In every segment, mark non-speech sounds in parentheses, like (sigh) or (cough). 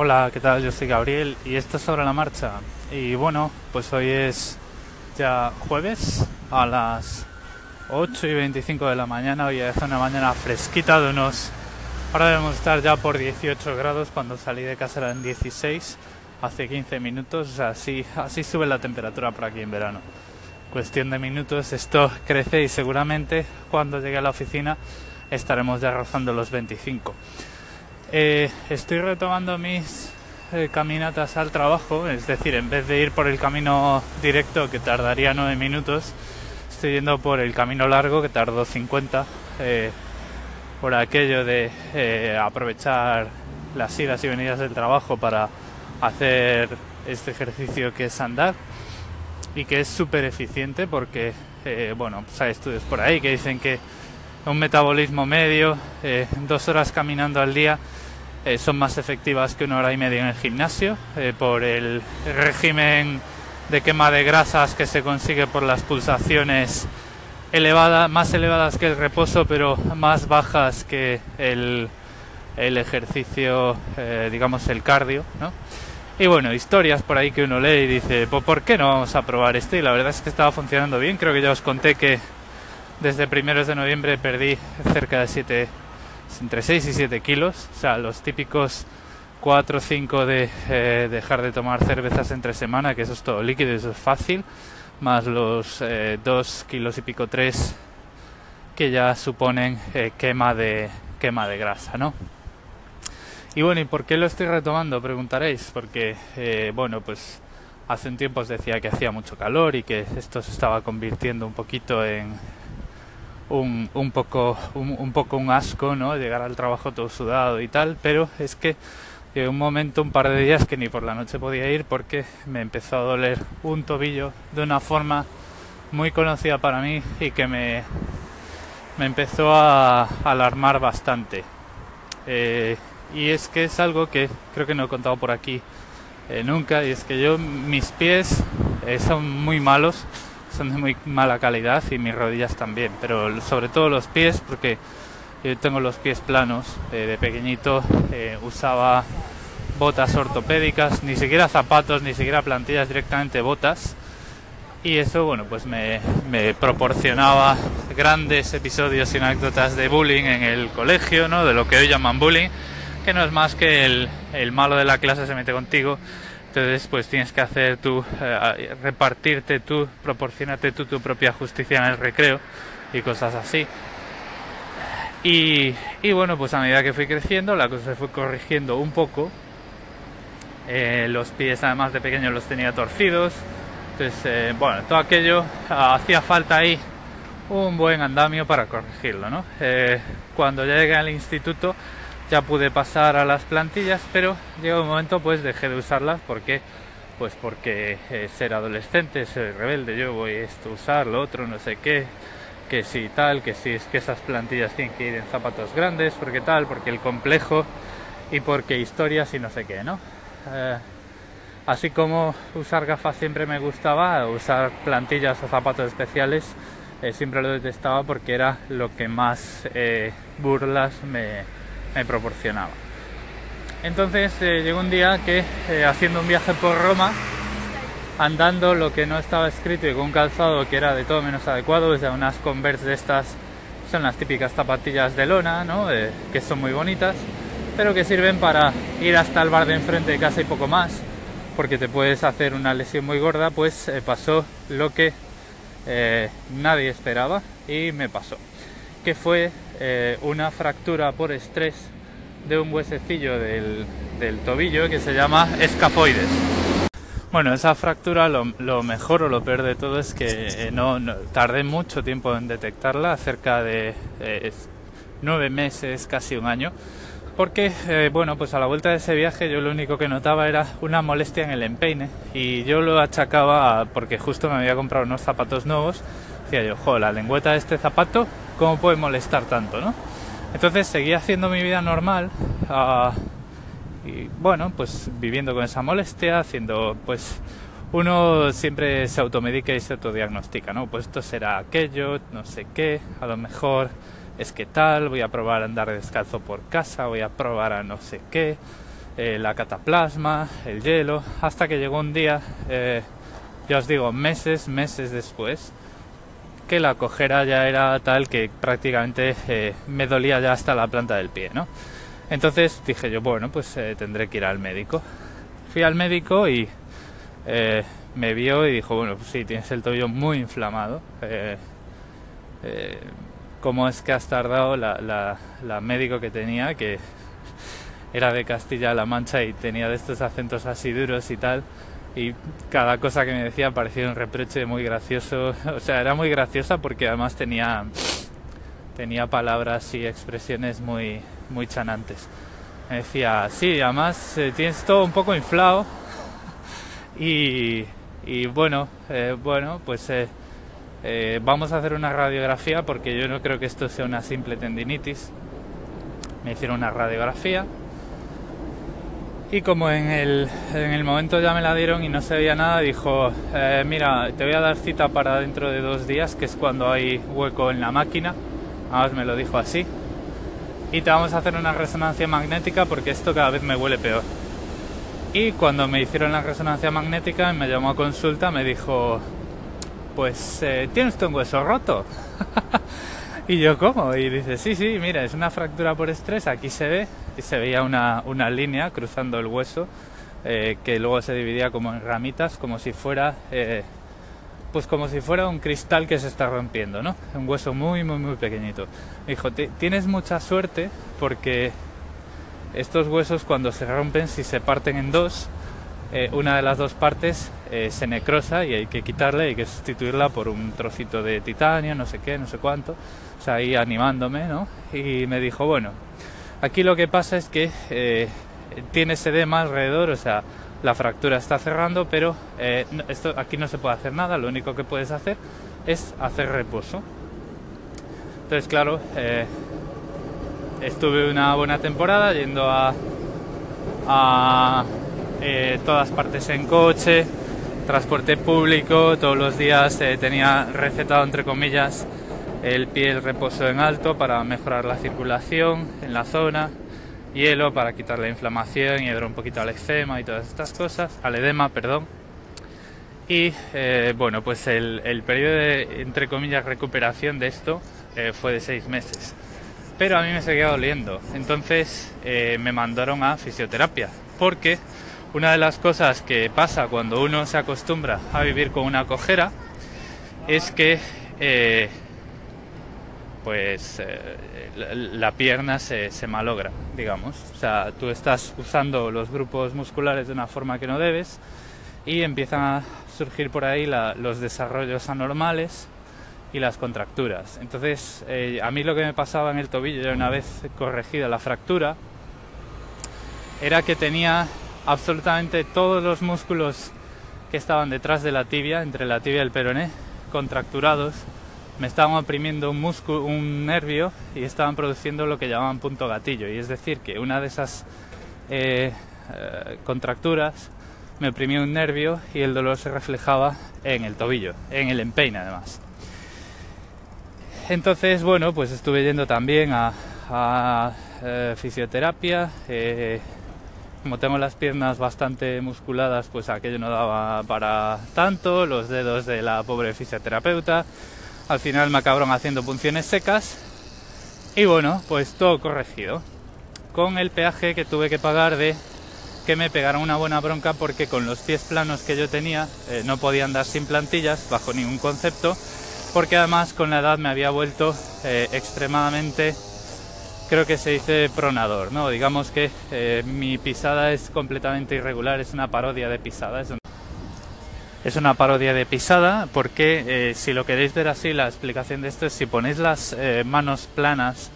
Hola, ¿qué tal? Yo soy Gabriel y esto es sobre la marcha. Y bueno, pues hoy es ya jueves a las 8 y 25 de la mañana. Hoy es una mañana fresquita de unos... Ahora debemos estar ya por 18 grados. Cuando salí de casa eran 16 hace 15 minutos. Así, así sube la temperatura por aquí en verano. Cuestión de minutos, esto crece y seguramente cuando llegue a la oficina estaremos ya rozando los 25. Eh, estoy retomando mis eh, caminatas al trabajo, es decir, en vez de ir por el camino directo que tardaría 9 minutos, estoy yendo por el camino largo que tardó 50, eh, por aquello de aprovechar las idas y venidas del trabajo para hacer este ejercicio que es andar y que es súper eficiente porque, bueno, pues hay estudios por ahí que dicen que un metabolismo medio, dos horas caminando al día, eh, son más efectivas que una hora y media en el gimnasio eh, por el régimen de quema de grasas que se consigue por las pulsaciones elevadas, más elevadas que el reposo, pero más bajas que el, el ejercicio, eh, digamos el cardio, ¿no? Y bueno, historias por ahí que uno lee y dice, pues ¿por qué no vamos a probar esto? Y la verdad es que estaba funcionando bien. Creo que ya os conté que desde primeros de noviembre perdí cerca de 7 entre 6 y 7 kilos, o sea, los típicos 4 o 5 de eh, dejar de tomar cervezas entre semana, que eso es todo líquido, eso es fácil, más los 2 eh, kilos y pico 3 que ya suponen eh, quema, de, quema de grasa, ¿no? Y bueno, ¿y por qué lo estoy retomando? Preguntaréis, porque, bueno, pues hace un tiempo os decía que hacía mucho calor y que esto se estaba convirtiendo un poquito en, un, un, poco, un, poco un asco, ¿no? Llegar al trabajo todo sudado y tal, pero es que llegó un momento, un par de días que ni por la noche podía ir porque me empezó a doler un tobillo de una forma muy conocida para mí y que me, me empezó a alarmar bastante. Eh, y es que es algo que creo que no he contado por aquí eh, nunca, y es que yo, mis pies eh, son muy malos son de muy mala calidad y mis rodillas también, pero sobre todo los pies porque yo tengo los pies planos. Eh, de pequeñito eh, usaba botas ortopédicas, ni siquiera zapatos, ni siquiera plantillas, directamente botas. Y eso, bueno, pues me, me proporcionaba grandes episodios y anécdotas de bullying en el colegio, ¿no? De lo que hoy llaman bullying, que no es más que el, el malo de la clase se mete contigo entonces pues tienes que hacer tú, eh, repartirte tú, proporcionarte tú tu propia justicia en el recreo y cosas así. Y, bueno, pues a medida que fui creciendo la cosa se fue corrigiendo un poco. Eh, los pies además de pequeño los tenía torcidos. Entonces, eh, bueno, todo aquello hacía falta ahí un buen andamio para corregirlo, ¿no? cuando llegué al instituto ya pude pasar a las plantillas, pero llegó un momento pues dejé de usarlas porque pues porque eh, ser adolescente, ser rebelde, yo voy esto usar, lo otro, no sé qué, que si tal, que si es que esas plantillas tienen que ir en zapatos grandes, porque tal, porque el complejo y porque historias y no sé qué, ¿no? Eh, así como usar gafas siempre me gustaba, usar plantillas o zapatos especiales eh, siempre lo detestaba porque era lo que más burlas me, me proporcionaba. Entonces eh, llegó un día que eh, haciendo un viaje por Roma, andando lo que no estaba escrito y con un calzado que era de todo menos adecuado, o sea, unas Converse de estas, son las típicas zapatillas de lona. Eh, que son muy bonitas, pero que sirven para ir hasta el bar de enfrente de casa y poco más, porque te puedes hacer una lesión muy gorda, pues pasó lo que nadie esperaba y me pasó que fue eh, una fractura por estrés de un huesecillo del, tobillo que se llama escafoides. Bueno, esa fractura lo, mejor o lo peor de todo es que eh, no, tardé mucho tiempo en detectarla, cerca de eh, nueve meses, casi un año, porque bueno, pues a la vuelta de ese viaje yo lo único que notaba era una molestia en el empeine y yo lo achacaba porque justo me había comprado unos zapatos nuevos, decía yo, jo, la lengüeta de este zapato cómo puede molestar tanto, ¿no? Entonces seguí haciendo mi vida normal ah, y bueno, pues viviendo con esa molestia, haciendo pues uno siempre se automedica y se autodiagnostica, ¿no? Pues esto será aquello, no sé qué, a lo mejor es que tal, voy a probar a andar descalzo por casa, voy a probar a no sé qué, eh, la cataplasma, el hielo, hasta que llegó un día, eh, ya os digo, meses, meses después, que la cojera ya era tal que prácticamente eh, me dolía ya hasta la planta del pie, ¿no? Entonces dije yo, bueno, pues tendré que ir al médico. Fui al médico y me vio y dijo, bueno, pues sí, tienes el tobillo muy inflamado. ¿Cómo es que has tardado la, la médico que tenía, que era de Castilla-La Mancha y tenía de estos acentos así duros y tal. Y cada cosa que me decía parecía un reproche muy gracioso. (laughs) O sea, era muy graciosa porque además tenía, tenía palabras y expresiones muy, muy chanantes. Me decía, sí, además eh, tienes todo un poco inflado. (laughs) Y, y bueno, eh, bueno, pues eh, vamos a hacer una radiografía porque yo no creo que esto sea una simple tendinitis. Me hicieron una radiografía y como en el, en el momento ya me la dieron y no se veía nada, dijo, eh, mira, te voy a dar cita para dentro de dos días, que es cuando hay hueco en la máquina. Además me lo dijo así. Y te vamos a hacer una resonancia magnética porque esto cada vez me huele peor. Y cuando me hicieron la resonancia magnética, me llamó a consulta, me dijo, pues, eh, ¿tienes tu hueso roto? (laughs) y yo, ¿cómo? Y dice, sí, sí, mira, es una fractura por estrés, aquí se ve, y se veía una, una línea cruzando el hueso eh, que luego se dividía como en ramitas, como si fuera eh, pues como si fuera un cristal que se está rompiendo, ¿no? Un hueso muy, muy, muy pequeñito. Me dijo, tienes mucha suerte porque estos huesos cuando se rompen, si se parten en dos, eh, una de las dos partes se necrosa y hay que quitarla y hay que sustituirla por un trocito de titanio, no sé qué, no sé cuánto. O sea, ahí animándome, ¿no? Y me dijo, bueno, Aquí lo que pasa es que eh, tiene edema alrededor, o sea, la fractura está cerrando, pero eh, esto, aquí no se puede hacer nada, lo único que puedes hacer es hacer reposo. Entonces, claro, eh, estuve una buena temporada yendo a, todas partes en coche, transporte público, todos los días tenía recetado, entre comillas, el pie el reposo en alto para mejorar la circulación en la zona, hielo para quitar la inflamación y ayudar un poquito al eczema y todas estas cosas, al edema, perdón. Y eh, bueno, pues el, periodo de, entre comillas, recuperación de esto eh, fue de seis meses. Pero a mí me seguía doliendo. Entonces eh, me mandaron a fisioterapia. Porque una de las cosas que pasa cuando uno se acostumbra a vivir con una cojera es que pues eh, la, pierna se, malogra, digamos. O sea, tú estás usando los grupos musculares de una forma que no debes y empiezan a surgir por ahí los desarrollos anormales y las contracturas. Entonces, eh, a mí lo que me pasaba en el tobillo, ya una vez corregida la fractura, era que tenía absolutamente todos los músculos que estaban detrás de la tibia, entre la tibia y el peroné, contracturados me estaban oprimiendo un músculo, un nervio y estaban produciendo lo que llamaban punto gatillo. Y es decir, que una de esas eh, eh, contracturas me oprimía un nervio y el dolor se reflejaba en el tobillo, en el empeine además. Entonces, bueno, pues estuve yendo también a, eh, fisioterapia. como tengo las piernas bastante musculadas, pues aquello no daba para tanto, los dedos de la pobre fisioterapeuta al final me acabaron haciendo punciones secas. Y bueno, pues todo corregido. Con el peaje que tuve que pagar de que me pegaron una buena bronca porque con los pies planos que yo tenía eh, no podía andar sin plantillas bajo ningún concepto. Porque además con la edad me había vuelto eh, extremadamente creo que se dice pronador no digamos que eh, mi pisada es completamente irregular es una parodia de pisada es parodia de pisada porque eh, si lo queréis ver así, la explicación de esto es si ponéis las eh, manos planas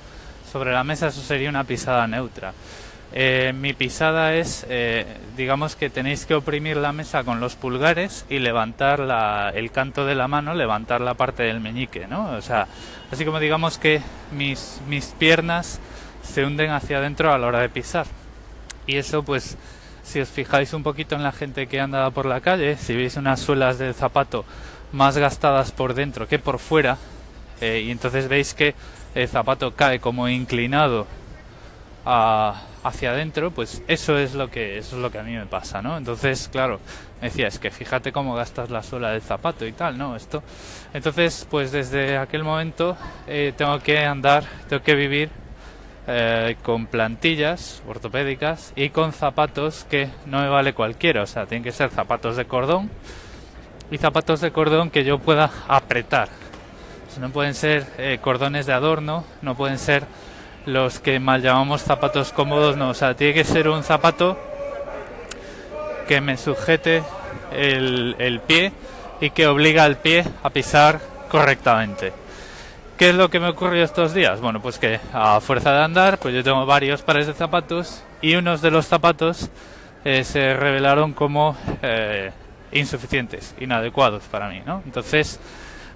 sobre la mesa, eso sería una pisada neutra. Eh, mi pisada es, digamos que tenéis que oprimir la mesa con los pulgares y levantar la, el canto de la mano, levantar la parte del meñique, ¿no? O sea, así como digamos que mis, mis piernas se hunden hacia adentro a la hora de pisar. Y eso pues si os fijáis un poquito en la gente que anda por la calle, si veis unas suelas del zapato más gastadas por dentro que por fuera, eh, y entonces veis que el zapato cae como inclinado a, hacia adentro, pues eso es lo que eso es lo que a mí me pasa, ¿no? Entonces, claro, me decía, es que fíjate cómo gastas la suela del zapato y tal, ¿no? Esto. Entonces, pues desde aquel momento eh, tengo que andar, tengo que vivir eh, con plantillas ortopédicas y con zapatos que no me vale cualquiera, o sea, tienen que ser zapatos de cordón y zapatos de cordón que yo pueda apretar. no pueden ser eh, cordones de adorno, no pueden ser los que mal llamamos zapatos cómodos, no, o sea, tiene que ser un zapato que me sujete el, el pie y que obliga al pie a pisar correctamente. ¿Qué es lo que me ocurrió estos días? Bueno, pues que a fuerza de andar, pues yo tengo varios pares de zapatos y unos de los zapatos eh, se revelaron como eh, insuficientes, inadecuados para mí, ¿no? Entonces,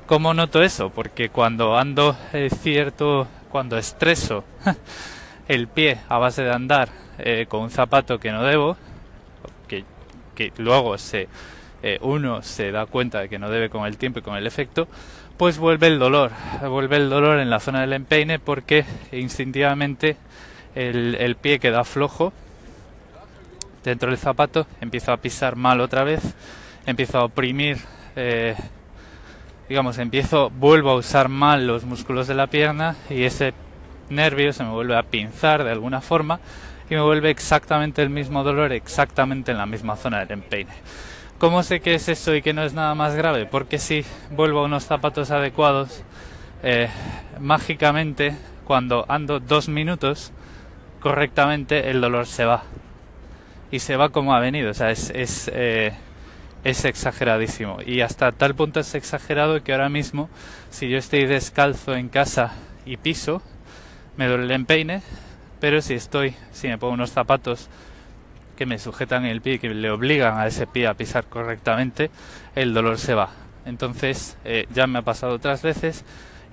¿cómo noto eso? Porque cuando ando eh, cierto cuando estreso (laughs) el pie a base de andar eh, con un zapato que no debo, que, que luego se, eh, uno se da cuenta de que no debe con el tiempo y con el efecto, pues vuelve el dolor, vuelve el dolor en la zona del empeine porque instintivamente el, pie queda flojo dentro del zapato, empiezo a pisar mal otra vez, empiezo a oprimir eh, digamos, empiezo, vuelvo a usar mal los músculos de la pierna y ese nervio se me vuelve a pinzar de alguna forma y me vuelve exactamente el mismo dolor, exactamente en la misma zona del empeine. ¿Cómo sé que es eso y que no es nada más grave? Porque si vuelvo a unos zapatos adecuados, eh, mágicamente, cuando ando dos minutos correctamente, el dolor se va. Y se va como ha venido. O sea, es, eh, es exageradísimo. Y hasta tal punto es exagerado que ahora mismo, si yo estoy descalzo en casa y piso, me duele el empeine, pero si estoy, si me pongo unos zapatos que me sujetan el pie que le obligan a ese pie a pisar correctamente, el dolor se va. Entonces, eh, ya me ha pasado otras veces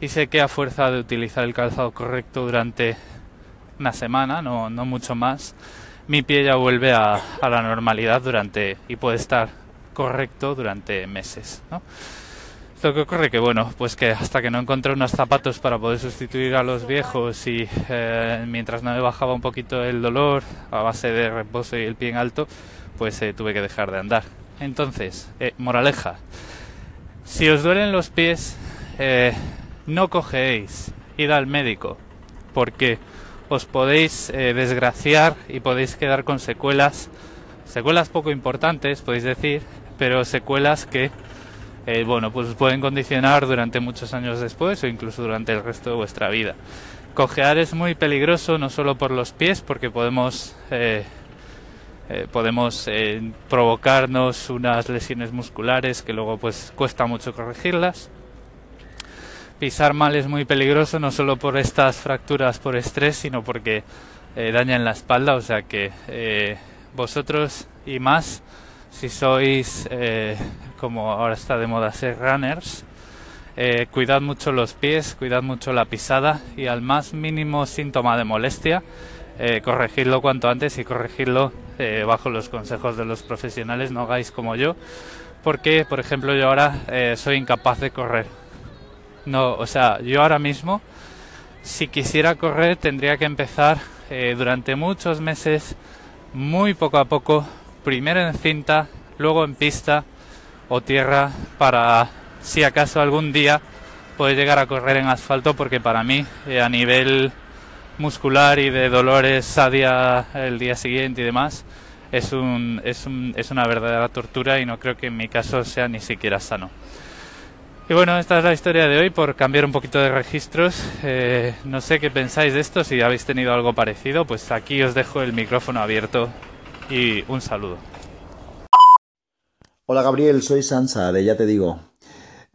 y sé que a fuerza de utilizar el calzado correcto durante una semana, no, no mucho más, mi pie ya vuelve a, a la normalidad durante y puede estar correcto durante meses. ¿no? Lo que ocurre que, bueno, pues que hasta que no encontré unos zapatos para poder sustituir a los viejos y eh, mientras no me bajaba un poquito el dolor a base de reposo y el pie en alto, pues eh, tuve que dejar de andar. Entonces, eh, moraleja, si os duelen los pies, no cogéis, id al médico, porque os podéis desgraciar y podéis quedar con secuelas, secuelas poco importantes, podéis decir, pero secuelas que eh, bueno, pues pueden condicionar durante muchos años después o incluso durante el resto de vuestra vida. Cojear es muy peligroso no solo por los pies, porque podemos eh, eh, podemos provocarnos unas lesiones musculares que luego pues cuesta mucho corregirlas. Pisar mal es muy peligroso no solo por estas fracturas por estrés, sino porque dañan la espalda, o sea que vosotros y más si sois, eh, como ahora está de moda ser runners, eh, cuidad mucho los pies, cuidad mucho la pisada y al más mínimo síntoma de molestia, eh, corregidlo cuanto antes y corregidlo eh, bajo los consejos de los profesionales, no hagáis como yo, porque por ejemplo yo ahora soy incapaz de correr. No, o sea, yo ahora mismo, si quisiera correr, tendría que empezar durante muchos meses, muy poco a poco, primero en cinta, luego en pista o tierra para si acaso algún día poder llegar a correr en asfalto porque para mí eh, a nivel muscular y de dolores a día el día siguiente y demás es un, es un, es una verdadera tortura y no creo que en mi caso sea ni siquiera sano. Y bueno, esta es la historia de hoy por cambiar un poquito de registros. Eh, no sé qué pensáis de esto, si habéis tenido algo parecido, pues aquí os dejo el micrófono abierto y un saludo. Hola Gabriel, soy Sansa de Ya Te Digo.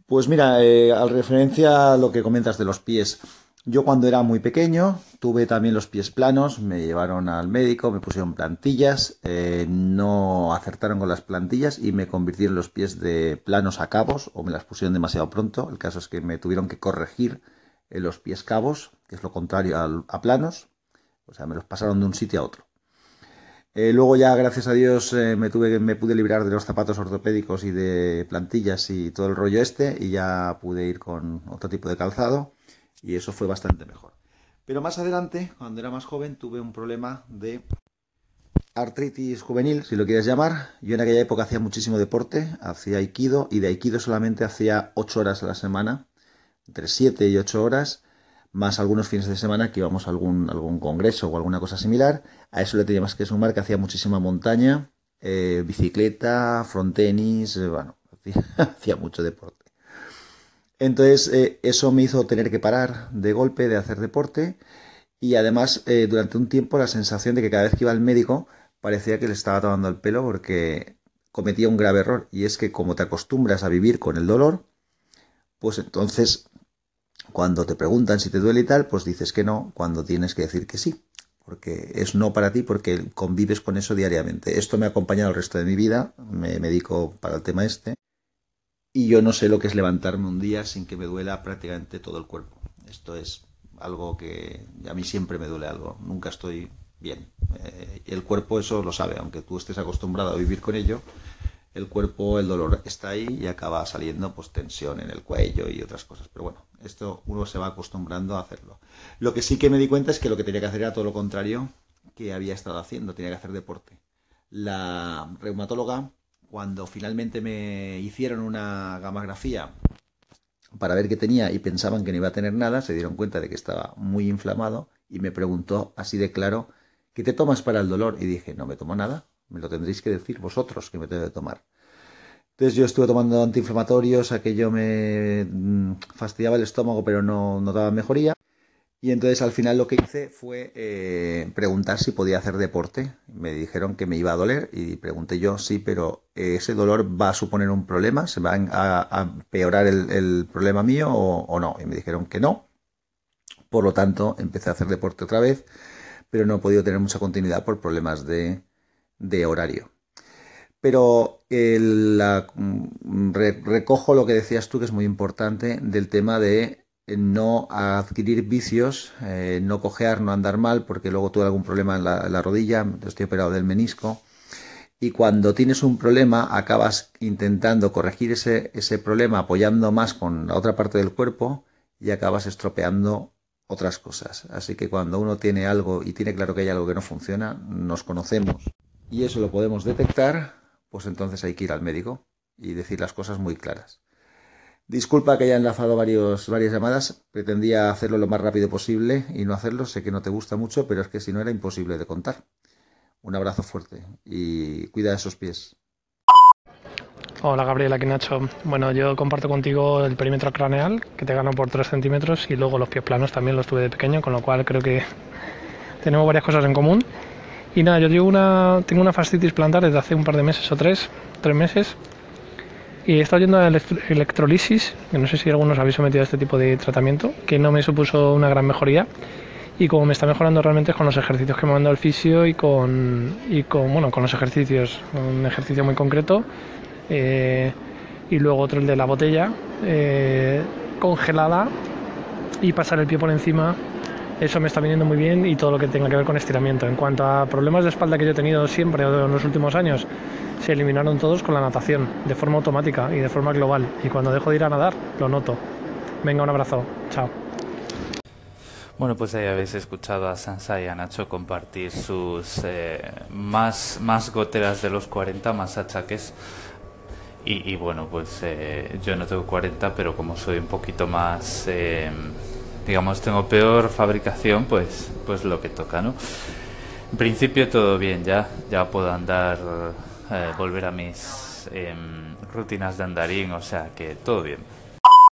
Pues mira, eh, al referencia a lo que comentas de los pies, yo cuando era muy pequeño tuve también los pies planos, me llevaron al médico, me pusieron plantillas, eh, no acertaron con las plantillas y me convirtieron los pies de planos a cabos o me las pusieron demasiado pronto. El caso es que me tuvieron que corregir eh, los pies cabos, que es lo contrario a planos, o sea, me los pasaron de un sitio a otro. Eh, luego ya, gracias a Dios, eh, me, me pude librar de los zapatos ortopédicos y de plantillas y todo el rollo este y ya pude ir con otro tipo de calzado y eso fue bastante mejor. Pero más adelante, cuando era más joven, tuve un problema de artritis juvenil, si lo quieres llamar. Yo en aquella época hacía muchísimo deporte, hacía aikido y de aikido solamente hacía 8 horas a la semana, entre 7 y 8 horas, más algunos fines de semana que íbamos a algún, algún congreso o alguna cosa similar. A eso le tenía más que sumar que hacía muchísima montaña, eh, bicicleta, frontenis, eh, bueno, (laughs) hacía, mucho deporte. Entonces eh, eso me hizo tener que parar de golpe de hacer deporte y además durante un tiempo la sensación de que cada vez que iba al médico parecía que le estaba tomando el pelo porque cometía un grave error y es que como te acostumbras a vivir con el dolor, pues entonces cuando te preguntan si te duele y tal, pues dices que no, cuando tienes que decir que sí, porque es no para ti porque convives con eso diariamente. Esto me ha acompañado el resto de mi vida, me medico para el tema este, y yo no sé lo que es levantarme un día sin que me duela prácticamente todo el cuerpo. Esto es algo que a mí siempre me duele algo, nunca estoy bien. Eh, el cuerpo eso lo sabe, aunque tú estés acostumbrado a vivir con ello, el cuerpo, el dolor está ahí y acaba saliendo pues tensión en el cuello y otras cosas. Pero bueno, esto uno se va acostumbrando a hacerlo. Lo que sí que me di cuenta es que lo que tenía que hacer era todo lo contrario que había estado haciendo, tenía que hacer deporte. La reumatóloga, cuando finalmente me hicieron una gamografía para ver qué tenía y pensaban que no iba a tener nada, se dieron cuenta de que estaba muy inflamado y me preguntó así de claro ¿qué te tomas para el dolor? Y dije, no me tomo nada, me lo tendréis que decir vosotros que me tengo que tomar. Entonces yo estuve tomando antiinflamatorios, aquello me mm, fastidiaba el estómago pero no, daba mejoría. Y entonces al final lo que hice fue eh, preguntar si podía hacer deporte. Me dijeron que me iba a doler y pregunté yo, sí, pero ¿ese dolor va a suponer un problema? ¿Se va a, empeorar el, problema mío o, o, no? Y me dijeron que no. Por lo tanto, empecé a hacer deporte otra vez pero no he podido tener mucha continuidad por problemas de, horario. Pero mm, recojo lo que decías tú, que es muy importante, del tema de no adquirir vicios, eh, no cojear, no andar mal, porque luego tuve algún problema en la, rodilla, estoy operado del menisco, y cuando tienes un problema acabas intentando corregir ese problema apoyando más con la otra parte del cuerpo y acabas estropeando otras cosas. Así que cuando uno tiene algo y tiene claro que hay algo que no funciona, nos conocemos y eso lo podemos detectar, pues entonces hay que ir al médico y decir las cosas muy claras. Disculpa que haya enlazado varios, varias llamadas, pretendía hacerlo lo más rápido posible y no hacerlo, sé que no te gusta mucho, pero es que si no era imposible de contar. Un abrazo fuerte y cuida de esos pies. Hola Gabriela, aquí Nacho. Bueno, yo comparto contigo el perímetro craneal, que te gano por 3 centímetros, y luego los pies planos también los tuve de pequeño, con lo cual creo que tenemos varias cosas en común. Y nada, yo una, tengo una fascitis plantar desde hace un par de meses o tres, tres meses, y he estado yendo a electrolisis, que no sé si algunos habéis sometido a este tipo de tratamiento, que no me supuso una gran mejoría. Y como me está mejorando realmente es con los ejercicios que me manda el fisio y con, y con, bueno, con los ejercicios, un ejercicio muy concreto eh, y luego otro el de la botella eh, congelada y pasar el pie por encima. Eso me está viniendo muy bien y todo lo que tenga que ver con estiramiento. En cuanto a problemas de espalda que yo he tenido siempre en los últimos años, se eliminaron todos con la natación, de forma automática y de forma global. Y cuando dejo de ir a nadar, lo noto. Venga, un abrazo. Chao. Bueno, pues ahí habéis escuchado a Sansa y a Nacho compartir sus eh, más, más goteras de los 40, más achaques y, bueno, pues eh, yo no tengo 40, pero como soy un poquito más, eh, digamos, tengo peor fabricación, pues, pues lo que toca, ¿no? En principio todo bien, ya, ya puedo andar, eh, volver a mis em, rutinas de andarín, o sea que todo bien.